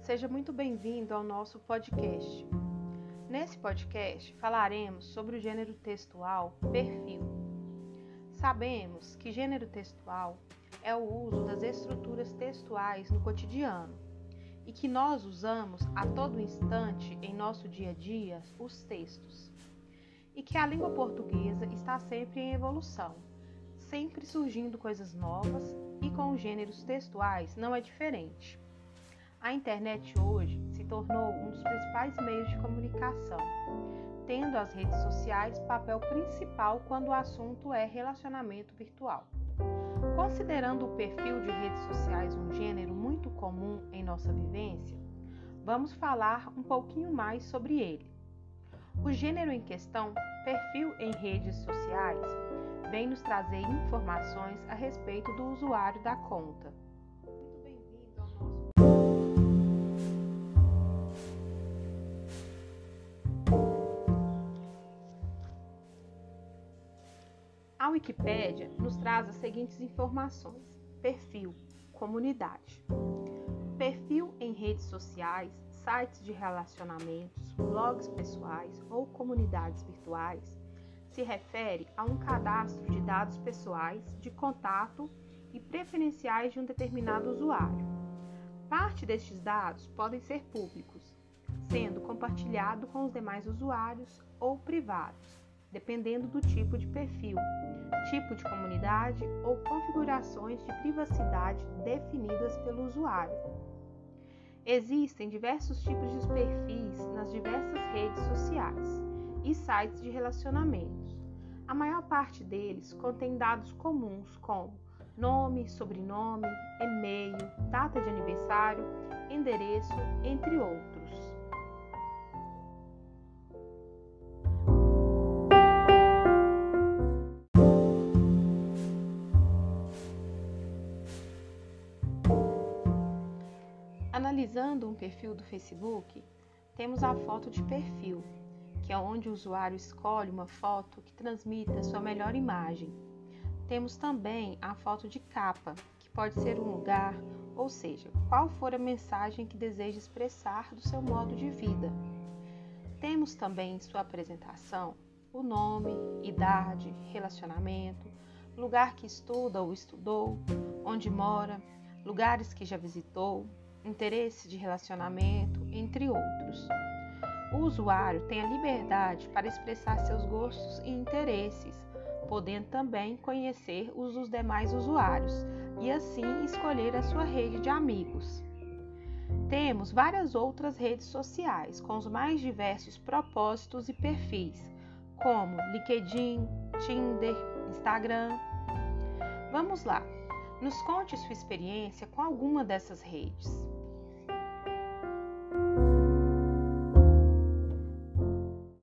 Seja muito bem-vindo ao nosso podcast. Nesse podcast falaremos sobre o gênero textual perfil. Sabemos que gênero textual é o uso das estruturas textuais no cotidiano e que nós usamos a todo instante em nosso dia a dia os textos. E que a língua portuguesa está sempre em evolução, sempre surgindo coisas novas e com os gêneros textuais não é diferente. A internet hoje se tornou um dos principais meios de comunicação, tendo as redes sociais papel principal quando o assunto é relacionamento virtual. Considerando o perfil de redes sociais um gênero muito comum em nossa vivência, vamos falar um pouquinho mais sobre ele. O gênero em questão, perfil em redes sociais, vem nos trazer informações a respeito do usuário da conta A Wikipédia nos traz as seguintes informações: perfil, comunidade. Perfil em redes sociais, sites de relacionamentos, blogs pessoais ou comunidades virtuais se refere a um cadastro de dados pessoais, de contato e preferenciais de um determinado usuário. Parte destes dados podem ser públicos, sendo compartilhado com os demais usuários ou privados, dependendo do tipo de perfil, tipo de comunidade ou configurações de privacidade definidas pelo usuário. Existem diversos tipos de perfis nas diversas redes sociais e sites de relacionamentos. A maior parte deles contém dados comuns como nome, sobrenome, e-mail, data de aniversário, endereço, entre outros. Analisando um perfil do Facebook, temos a foto de perfil, que é onde o usuário escolhe uma foto que transmita sua melhor imagem. Temos também a foto de capa, que pode ser um lugar, ou seja, qual for a mensagem que deseja expressar do seu modo de vida. Temos também em sua apresentação o nome, idade, relacionamento, lugar que estuda ou estudou, onde mora, lugares que já visitou, interesse de relacionamento, entre outros. O usuário tem a liberdade para expressar seus gostos e interesses, podendo também conhecer os dos demais usuários e assim escolher a sua rede de amigos. Temos várias outras redes sociais com os mais diversos propósitos e perfis, como LinkedIn, Tinder, Instagram. Vamos lá, nos conte sua experiência com alguma dessas redes.